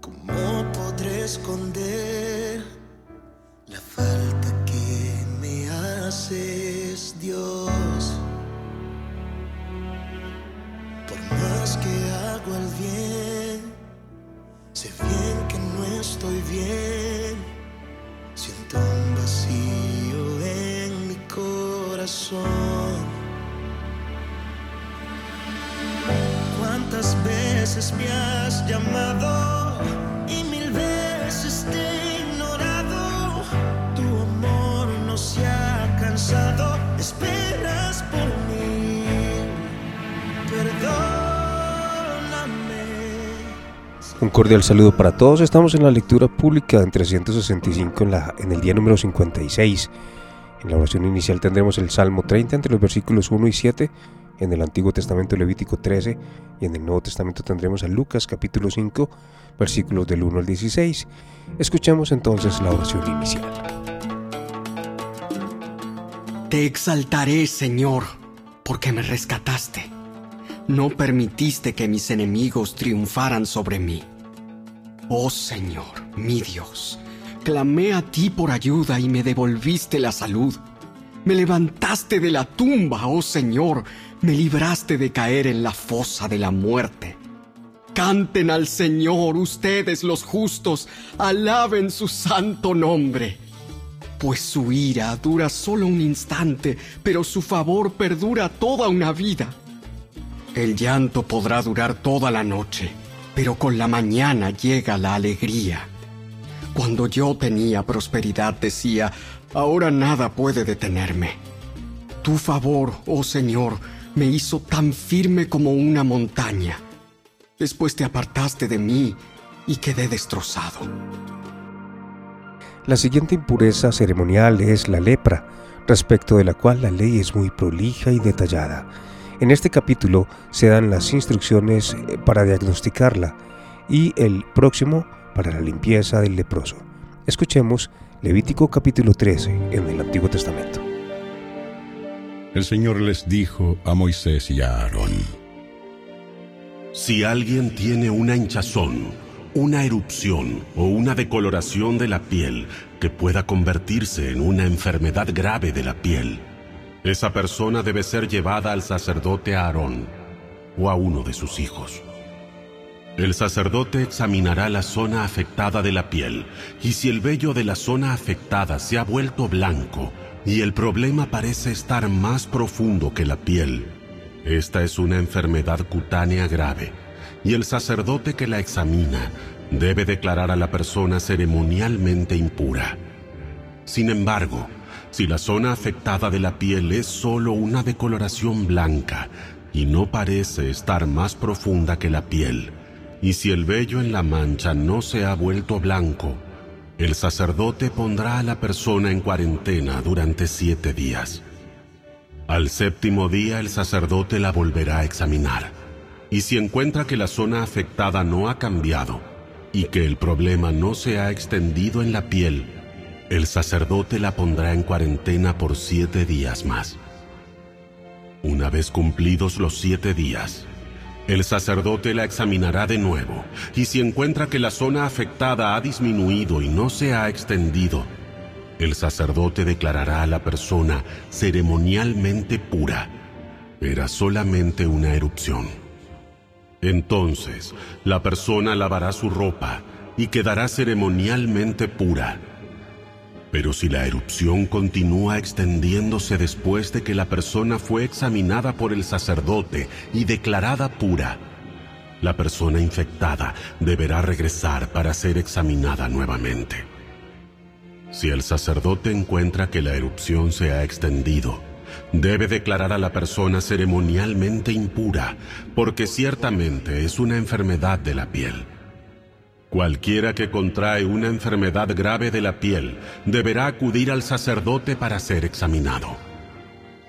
¿Cómo podré esconder me has llamado y mil veces te he ignorado? Tu amor no se ha cansado, esperas por mí. Perdóname. Un cordial saludo para todos. Estamos en la lectura pública en 365 en, la, en el día número 56. En la oración inicial tendremos el Salmo 30 entre los versículos 1 y 7. En el Antiguo Testamento Levítico 13 y en el Nuevo Testamento tendremos a Lucas capítulo 5 versículos del 1 al 16. Escuchemos entonces la oración inicial. Te exaltaré, Señor, porque me rescataste. No permitiste que mis enemigos triunfaran sobre mí. Oh Señor, mi Dios, clamé a ti por ayuda y me devolviste la salud. Me levantaste de la tumba, oh Señor, me libraste de caer en la fosa de la muerte. Canten al Señor ustedes los justos, alaben su santo nombre. Pues su ira dura solo un instante, pero su favor perdura toda una vida. El llanto podrá durar toda la noche, pero con la mañana llega la alegría. Cuando yo tenía prosperidad decía, ahora nada puede detenerme. Tu favor, oh Señor, me hizo tan firme como una montaña. Después te apartaste de mí y quedé destrozado. La siguiente impureza ceremonial es la lepra, respecto de la cual la ley es muy prolija y detallada. En este capítulo se dan las instrucciones eh, para diagnosticarla y el próximo para la limpieza del leproso. Escuchemos Levítico capítulo 13 en el Antiguo Testamento. El Señor les dijo a Moisés y a Aarón, Si alguien tiene una hinchazón, una erupción o una decoloración de la piel que pueda convertirse en una enfermedad grave de la piel, esa persona debe ser llevada al sacerdote Aarón o a uno de sus hijos. El sacerdote examinará la zona afectada de la piel y si el vello de la zona afectada se ha vuelto blanco y el problema parece estar más profundo que la piel, esta es una enfermedad cutánea grave y el sacerdote que la examina debe declarar a la persona ceremonialmente impura. Sin embargo, si la zona afectada de la piel es solo una decoloración blanca y no parece estar más profunda que la piel, y si el vello en la mancha no se ha vuelto blanco, el sacerdote pondrá a la persona en cuarentena durante siete días. Al séptimo día el sacerdote la volverá a examinar, y si encuentra que la zona afectada no ha cambiado y que el problema no se ha extendido en la piel, el sacerdote la pondrá en cuarentena por siete días más. Una vez cumplidos los siete días, el sacerdote la examinará de nuevo, y si encuentra que la zona afectada ha disminuido y no se ha extendido, el sacerdote declarará a la persona ceremonialmente pura. Era solamente una erupción. Entonces, la persona lavará su ropa y quedará ceremonialmente pura. Pero si la erupción continúa extendiéndose después de que la persona fue examinada por el sacerdote y declarada pura, la persona infectada deberá regresar para ser examinada nuevamente. Si el sacerdote encuentra que la erupción se ha extendido, debe declarar a la persona ceremonialmente impura, porque ciertamente es una enfermedad de la piel. Cualquiera que contrae una enfermedad grave de la piel deberá acudir al sacerdote para ser examinado.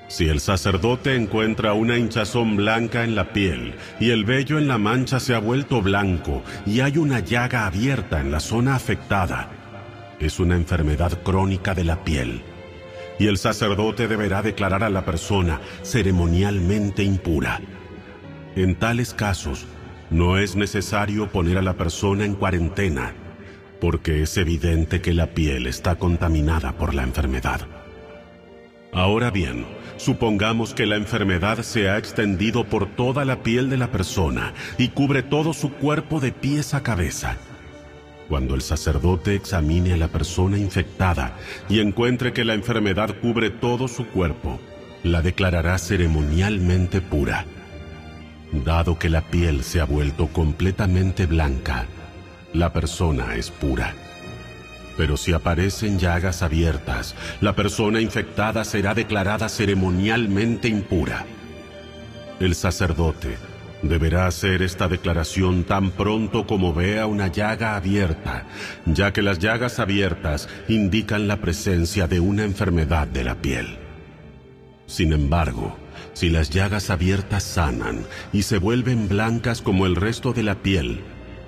Si el sacerdote encuentra una hinchazón blanca en la piel y el vello en la mancha se ha vuelto blanco y hay una llaga abierta en la zona afectada, es una enfermedad crónica de la piel. Y el sacerdote deberá declarar a la persona ceremonialmente impura. En tales casos, no es necesario poner a la persona en cuarentena, porque es evidente que la piel está contaminada por la enfermedad. Ahora bien, supongamos que la enfermedad se ha extendido por toda la piel de la persona y cubre todo su cuerpo de pies a cabeza. Cuando el sacerdote examine a la persona infectada y encuentre que la enfermedad cubre todo su cuerpo, la declarará ceremonialmente pura. Dado que la piel se ha vuelto completamente blanca, la persona es pura. Pero si aparecen llagas abiertas, la persona infectada será declarada ceremonialmente impura. El sacerdote deberá hacer esta declaración tan pronto como vea una llaga abierta, ya que las llagas abiertas indican la presencia de una enfermedad de la piel. Sin embargo, si las llagas abiertas sanan y se vuelven blancas como el resto de la piel,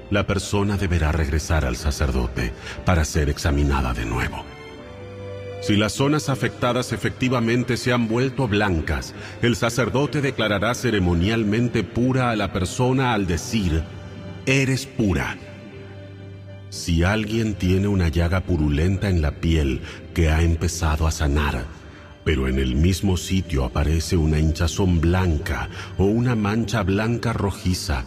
la persona deberá regresar al sacerdote para ser examinada de nuevo. Si las zonas afectadas efectivamente se han vuelto blancas, el sacerdote declarará ceremonialmente pura a la persona al decir, eres pura. Si alguien tiene una llaga purulenta en la piel que ha empezado a sanar, pero en el mismo sitio aparece una hinchazón blanca o una mancha blanca rojiza,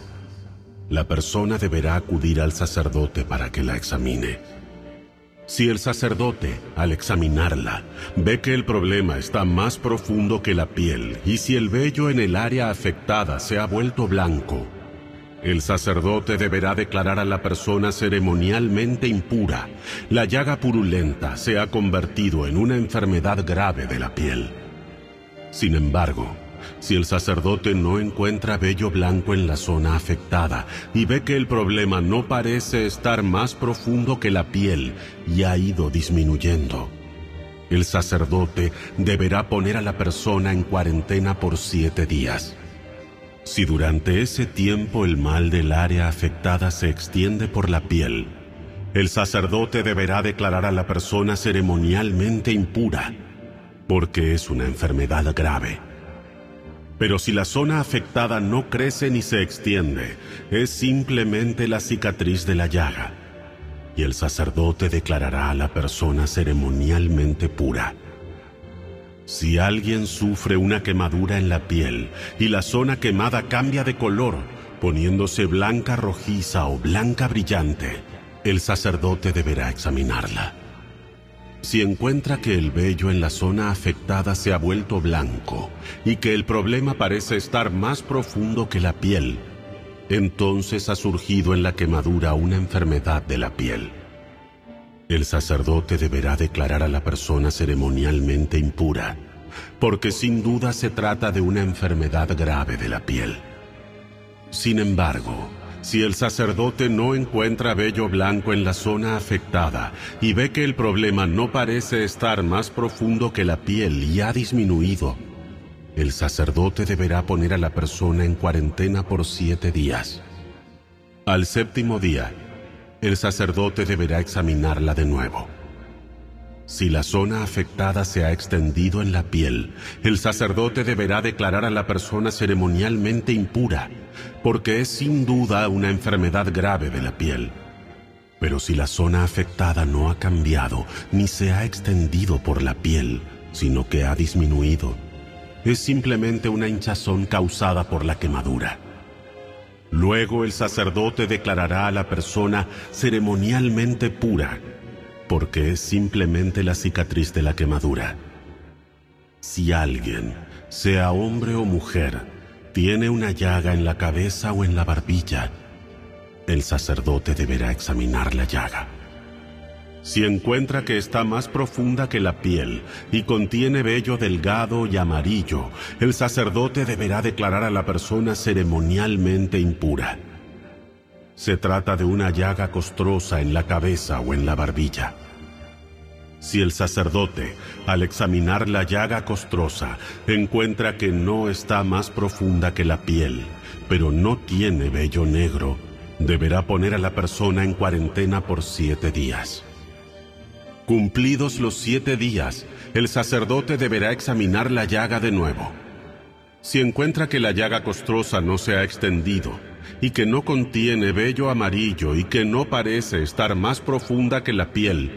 la persona deberá acudir al sacerdote para que la examine. Si el sacerdote, al examinarla, ve que el problema está más profundo que la piel y si el vello en el área afectada se ha vuelto blanco, el sacerdote deberá declarar a la persona ceremonialmente impura. La llaga purulenta se ha convertido en una enfermedad grave de la piel. Sin embargo, si el sacerdote no encuentra vello blanco en la zona afectada y ve que el problema no parece estar más profundo que la piel y ha ido disminuyendo, el sacerdote deberá poner a la persona en cuarentena por siete días. Si durante ese tiempo el mal del área afectada se extiende por la piel, el sacerdote deberá declarar a la persona ceremonialmente impura, porque es una enfermedad grave. Pero si la zona afectada no crece ni se extiende, es simplemente la cicatriz de la llaga. Y el sacerdote declarará a la persona ceremonialmente pura. Si alguien sufre una quemadura en la piel y la zona quemada cambia de color, poniéndose blanca rojiza o blanca brillante, el sacerdote deberá examinarla. Si encuentra que el vello en la zona afectada se ha vuelto blanco y que el problema parece estar más profundo que la piel, entonces ha surgido en la quemadura una enfermedad de la piel. El sacerdote deberá declarar a la persona ceremonialmente impura, porque sin duda se trata de una enfermedad grave de la piel. Sin embargo, si el sacerdote no encuentra vello blanco en la zona afectada y ve que el problema no parece estar más profundo que la piel y ha disminuido, el sacerdote deberá poner a la persona en cuarentena por siete días. Al séptimo día, el sacerdote deberá examinarla de nuevo. Si la zona afectada se ha extendido en la piel, el sacerdote deberá declarar a la persona ceremonialmente impura, porque es sin duda una enfermedad grave de la piel. Pero si la zona afectada no ha cambiado ni se ha extendido por la piel, sino que ha disminuido, es simplemente una hinchazón causada por la quemadura. Luego el sacerdote declarará a la persona ceremonialmente pura, porque es simplemente la cicatriz de la quemadura. Si alguien, sea hombre o mujer, tiene una llaga en la cabeza o en la barbilla, el sacerdote deberá examinar la llaga. Si encuentra que está más profunda que la piel y contiene vello delgado y amarillo, el sacerdote deberá declarar a la persona ceremonialmente impura. Se trata de una llaga costrosa en la cabeza o en la barbilla. Si el sacerdote, al examinar la llaga costrosa, encuentra que no está más profunda que la piel, pero no tiene vello negro, deberá poner a la persona en cuarentena por siete días. Cumplidos los siete días, el sacerdote deberá examinar la llaga de nuevo. Si encuentra que la llaga costrosa no se ha extendido, y que no contiene vello amarillo y que no parece estar más profunda que la piel,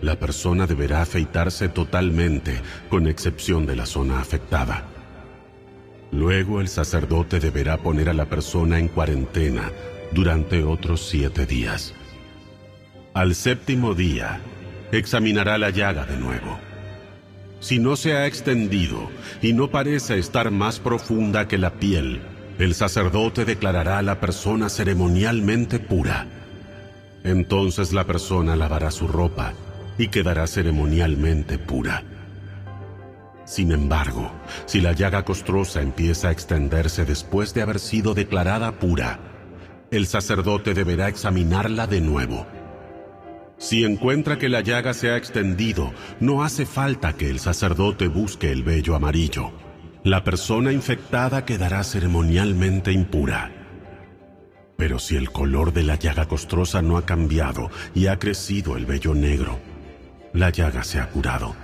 la persona deberá afeitarse totalmente, con excepción de la zona afectada. Luego el sacerdote deberá poner a la persona en cuarentena durante otros siete días. Al séptimo día, examinará la llaga de nuevo. Si no se ha extendido y no parece estar más profunda que la piel, el sacerdote declarará a la persona ceremonialmente pura. Entonces la persona lavará su ropa y quedará ceremonialmente pura. Sin embargo, si la llaga costrosa empieza a extenderse después de haber sido declarada pura, el sacerdote deberá examinarla de nuevo. Si encuentra que la llaga se ha extendido, no hace falta que el sacerdote busque el vello amarillo. La persona infectada quedará ceremonialmente impura. Pero si el color de la llaga costrosa no ha cambiado y ha crecido el vello negro, la llaga se ha curado.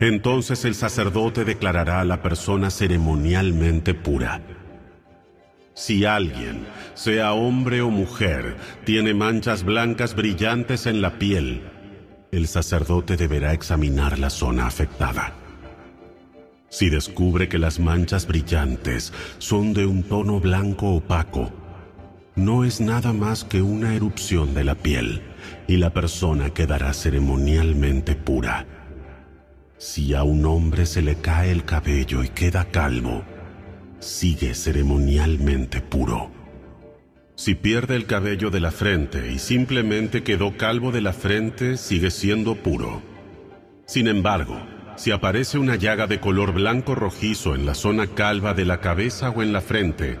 Entonces el sacerdote declarará a la persona ceremonialmente pura. Si alguien, sea hombre o mujer, tiene manchas blancas brillantes en la piel, el sacerdote deberá examinar la zona afectada. Si descubre que las manchas brillantes son de un tono blanco opaco, no es nada más que una erupción de la piel y la persona quedará ceremonialmente pura. Si a un hombre se le cae el cabello y queda calvo, sigue ceremonialmente puro. Si pierde el cabello de la frente y simplemente quedó calvo de la frente, sigue siendo puro. Sin embargo, si aparece una llaga de color blanco rojizo en la zona calva de la cabeza o en la frente,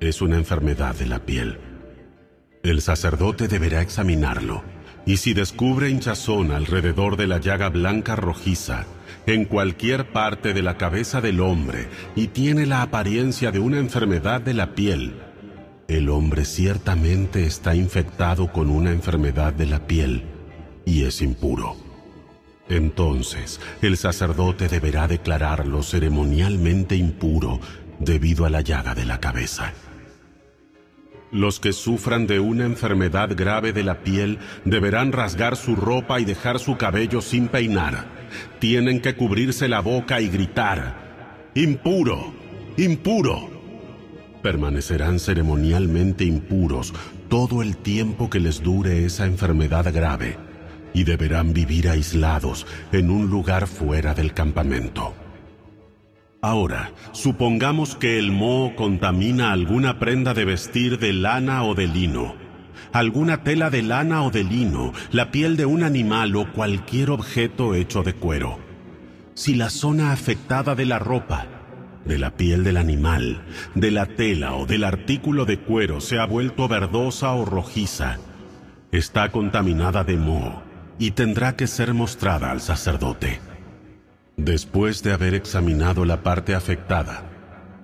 es una enfermedad de la piel. El sacerdote deberá examinarlo y si descubre hinchazón alrededor de la llaga blanca rojiza, en cualquier parte de la cabeza del hombre y tiene la apariencia de una enfermedad de la piel, el hombre ciertamente está infectado con una enfermedad de la piel y es impuro. Entonces, el sacerdote deberá declararlo ceremonialmente impuro debido a la llaga de la cabeza. Los que sufran de una enfermedad grave de la piel deberán rasgar su ropa y dejar su cabello sin peinar. Tienen que cubrirse la boca y gritar, impuro, impuro. Permanecerán ceremonialmente impuros todo el tiempo que les dure esa enfermedad grave y deberán vivir aislados en un lugar fuera del campamento. Ahora, supongamos que el moho contamina alguna prenda de vestir de lana o de lino, alguna tela de lana o de lino, la piel de un animal o cualquier objeto hecho de cuero. Si la zona afectada de la ropa, de la piel del animal, de la tela o del artículo de cuero se ha vuelto verdosa o rojiza, está contaminada de moho y tendrá que ser mostrada al sacerdote. Después de haber examinado la parte afectada,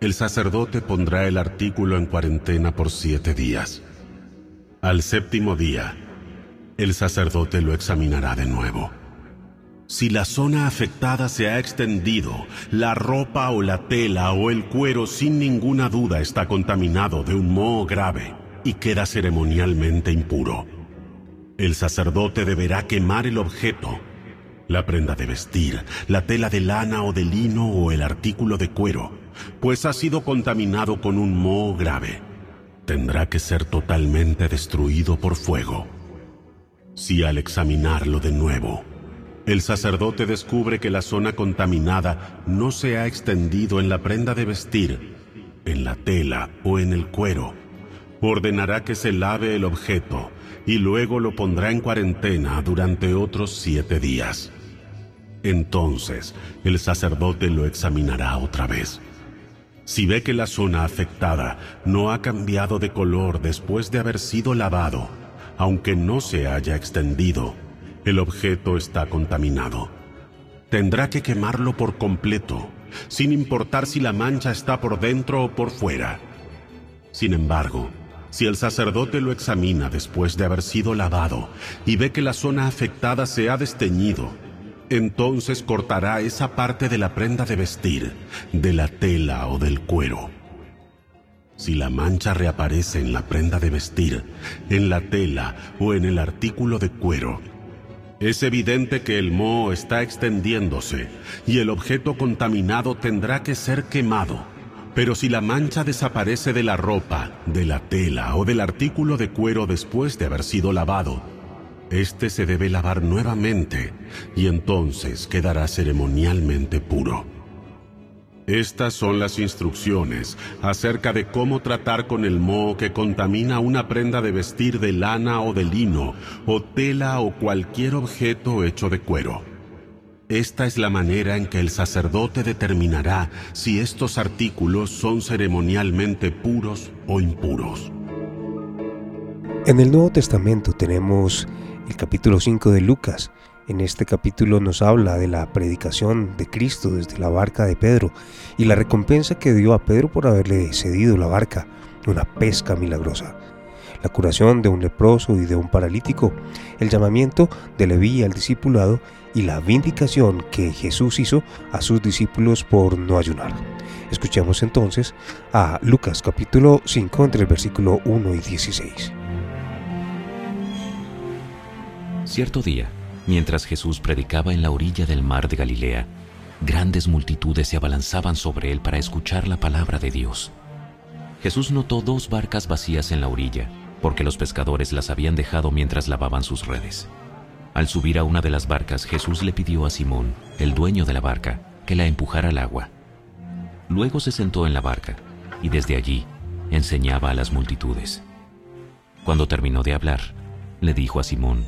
el sacerdote pondrá el artículo en cuarentena por siete días. Al séptimo día, el sacerdote lo examinará de nuevo. Si la zona afectada se ha extendido, la ropa o la tela o el cuero sin ninguna duda está contaminado de un moho grave y queda ceremonialmente impuro. El sacerdote deberá quemar el objeto la prenda de vestir, la tela de lana o de lino o el artículo de cuero, pues ha sido contaminado con un moho grave. Tendrá que ser totalmente destruido por fuego. Si al examinarlo de nuevo, el sacerdote descubre que la zona contaminada no se ha extendido en la prenda de vestir, en la tela o en el cuero, ordenará que se lave el objeto y luego lo pondrá en cuarentena durante otros siete días. Entonces el sacerdote lo examinará otra vez. Si ve que la zona afectada no ha cambiado de color después de haber sido lavado, aunque no se haya extendido, el objeto está contaminado. Tendrá que quemarlo por completo, sin importar si la mancha está por dentro o por fuera. Sin embargo, si el sacerdote lo examina después de haber sido lavado y ve que la zona afectada se ha desteñido, entonces cortará esa parte de la prenda de vestir, de la tela o del cuero. Si la mancha reaparece en la prenda de vestir, en la tela o en el artículo de cuero, es evidente que el moho está extendiéndose y el objeto contaminado tendrá que ser quemado. Pero si la mancha desaparece de la ropa, de la tela o del artículo de cuero después de haber sido lavado, este se debe lavar nuevamente y entonces quedará ceremonialmente puro. Estas son las instrucciones acerca de cómo tratar con el moho que contamina una prenda de vestir de lana o de lino, o tela o cualquier objeto hecho de cuero. Esta es la manera en que el sacerdote determinará si estos artículos son ceremonialmente puros o impuros. En el Nuevo Testamento tenemos el capítulo 5 de Lucas, en este capítulo nos habla de la predicación de Cristo desde la barca de Pedro y la recompensa que dio a Pedro por haberle cedido la barca, una pesca milagrosa, la curación de un leproso y de un paralítico, el llamamiento de Leví al discipulado y la vindicación que Jesús hizo a sus discípulos por no ayunar. Escuchemos entonces a Lucas capítulo 5 entre el versículo 1 y 16. Cierto día, Mientras Jesús predicaba en la orilla del mar de Galilea, grandes multitudes se abalanzaban sobre él para escuchar la palabra de Dios. Jesús notó dos barcas vacías en la orilla, porque los pescadores las habían dejado mientras lavaban sus redes. Al subir a una de las barcas, Jesús le pidió a Simón, el dueño de la barca, que la empujara al agua. Luego se sentó en la barca y desde allí enseñaba a las multitudes. Cuando terminó de hablar, le dijo a Simón,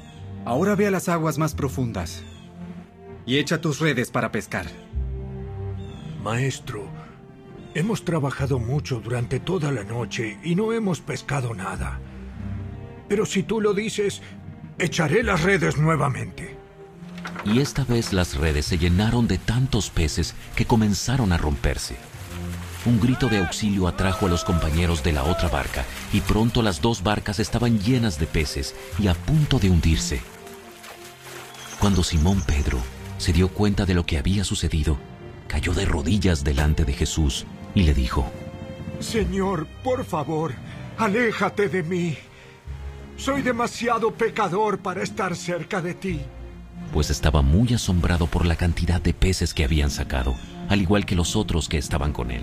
Ahora ve a las aguas más profundas y echa tus redes para pescar. Maestro, hemos trabajado mucho durante toda la noche y no hemos pescado nada. Pero si tú lo dices, echaré las redes nuevamente. Y esta vez las redes se llenaron de tantos peces que comenzaron a romperse. Un grito de auxilio atrajo a los compañeros de la otra barca y pronto las dos barcas estaban llenas de peces y a punto de hundirse. Cuando Simón Pedro se dio cuenta de lo que había sucedido, cayó de rodillas delante de Jesús y le dijo, Señor, por favor, aléjate de mí. Soy demasiado pecador para estar cerca de ti. Pues estaba muy asombrado por la cantidad de peces que habían sacado, al igual que los otros que estaban con él.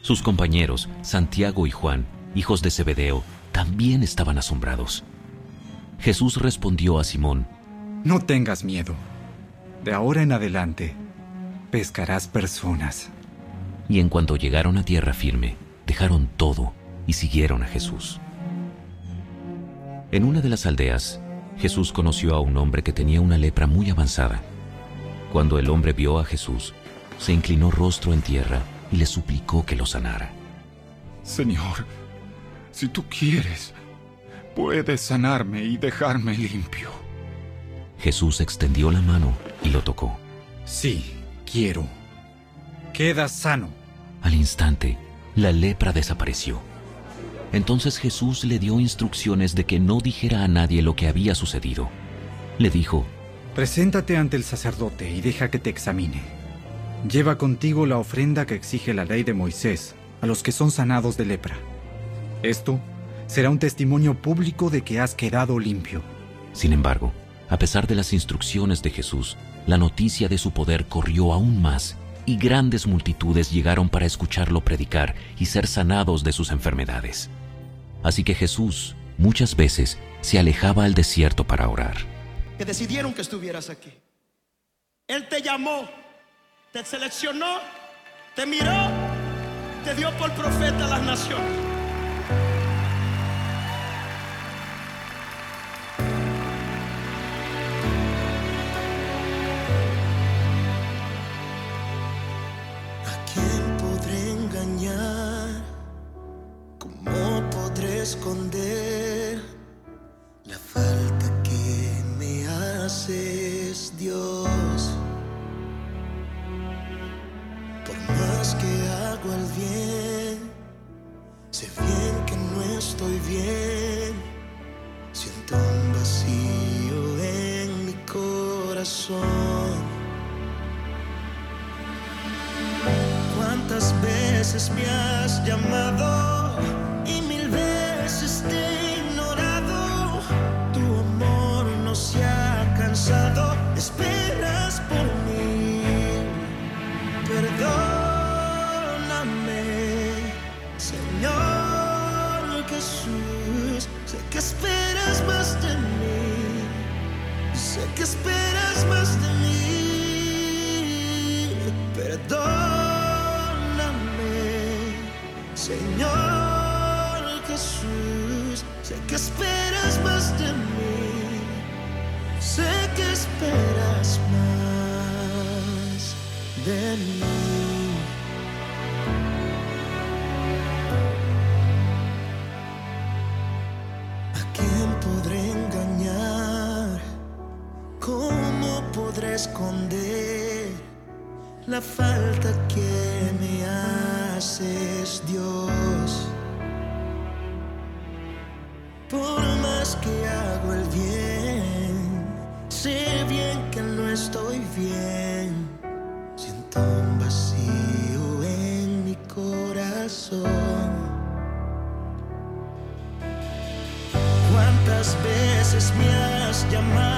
Sus compañeros, Santiago y Juan, hijos de Zebedeo, también estaban asombrados. Jesús respondió a Simón, no tengas miedo. De ahora en adelante, pescarás personas. Y en cuanto llegaron a tierra firme, dejaron todo y siguieron a Jesús. En una de las aldeas, Jesús conoció a un hombre que tenía una lepra muy avanzada. Cuando el hombre vio a Jesús, se inclinó rostro en tierra y le suplicó que lo sanara. Señor, si tú quieres, puedes sanarme y dejarme limpio. Jesús extendió la mano y lo tocó. Sí, quiero. Queda sano. Al instante, la lepra desapareció. Entonces Jesús le dio instrucciones de que no dijera a nadie lo que había sucedido. Le dijo, Preséntate ante el sacerdote y deja que te examine. Lleva contigo la ofrenda que exige la ley de Moisés a los que son sanados de lepra. Esto será un testimonio público de que has quedado limpio. Sin embargo, a pesar de las instrucciones de Jesús, la noticia de su poder corrió aún más y grandes multitudes llegaron para escucharlo predicar y ser sanados de sus enfermedades. Así que Jesús muchas veces se alejaba al desierto para orar. Que decidieron que estuvieras aquí. Él te llamó, te seleccionó, te miró, te dio por profeta a las naciones. ¿Cuántas veces me has llamado y mil veces te he ignorado? Tu amor no se ha cansado, esperas por mí. Perdóname, Señor Jesús, sé que esperas más de mí. Sé que esperas Sé que esperas más de mí, sé que esperas más de mí. ¿A quién podré engañar? ¿Cómo podré esconder la falta que your mind.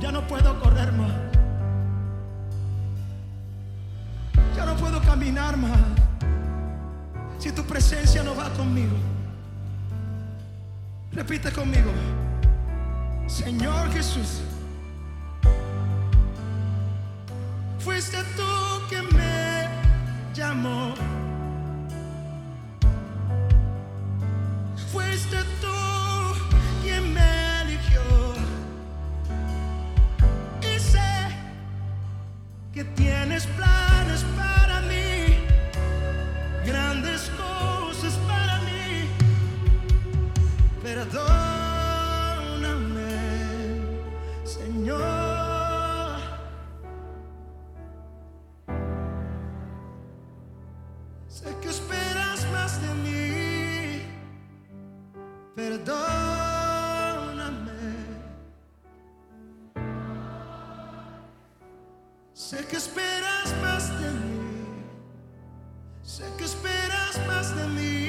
Ya no puedo correr más. Ya no puedo caminar más. Si tu presencia no va conmigo. Repite conmigo. Señor Jesús. Fuiste tú que me llamó. Fuiste tú. Que tienes planes para mí, grandes cosas para mí. Perdóname, Señor. Sé que esperas más de mí. Perdóname. Sé que esperas más de mí. Sé que esperas más de mí.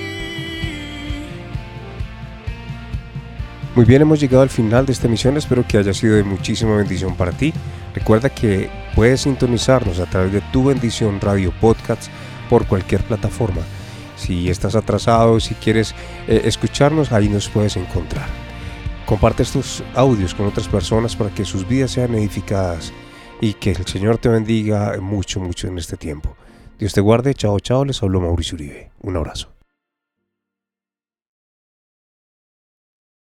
Muy bien, hemos llegado al final de esta emisión. Espero que haya sido de muchísima bendición para ti. Recuerda que puedes sintonizarnos a través de tu bendición radio podcasts por cualquier plataforma. Si estás atrasado, si quieres eh, escucharnos, ahí nos puedes encontrar. Comparte estos audios con otras personas para que sus vidas sean edificadas y que el Señor te bendiga mucho, mucho en este tiempo. Dios te guarde. Chao, chao. Les habló Mauricio Uribe. Un abrazo.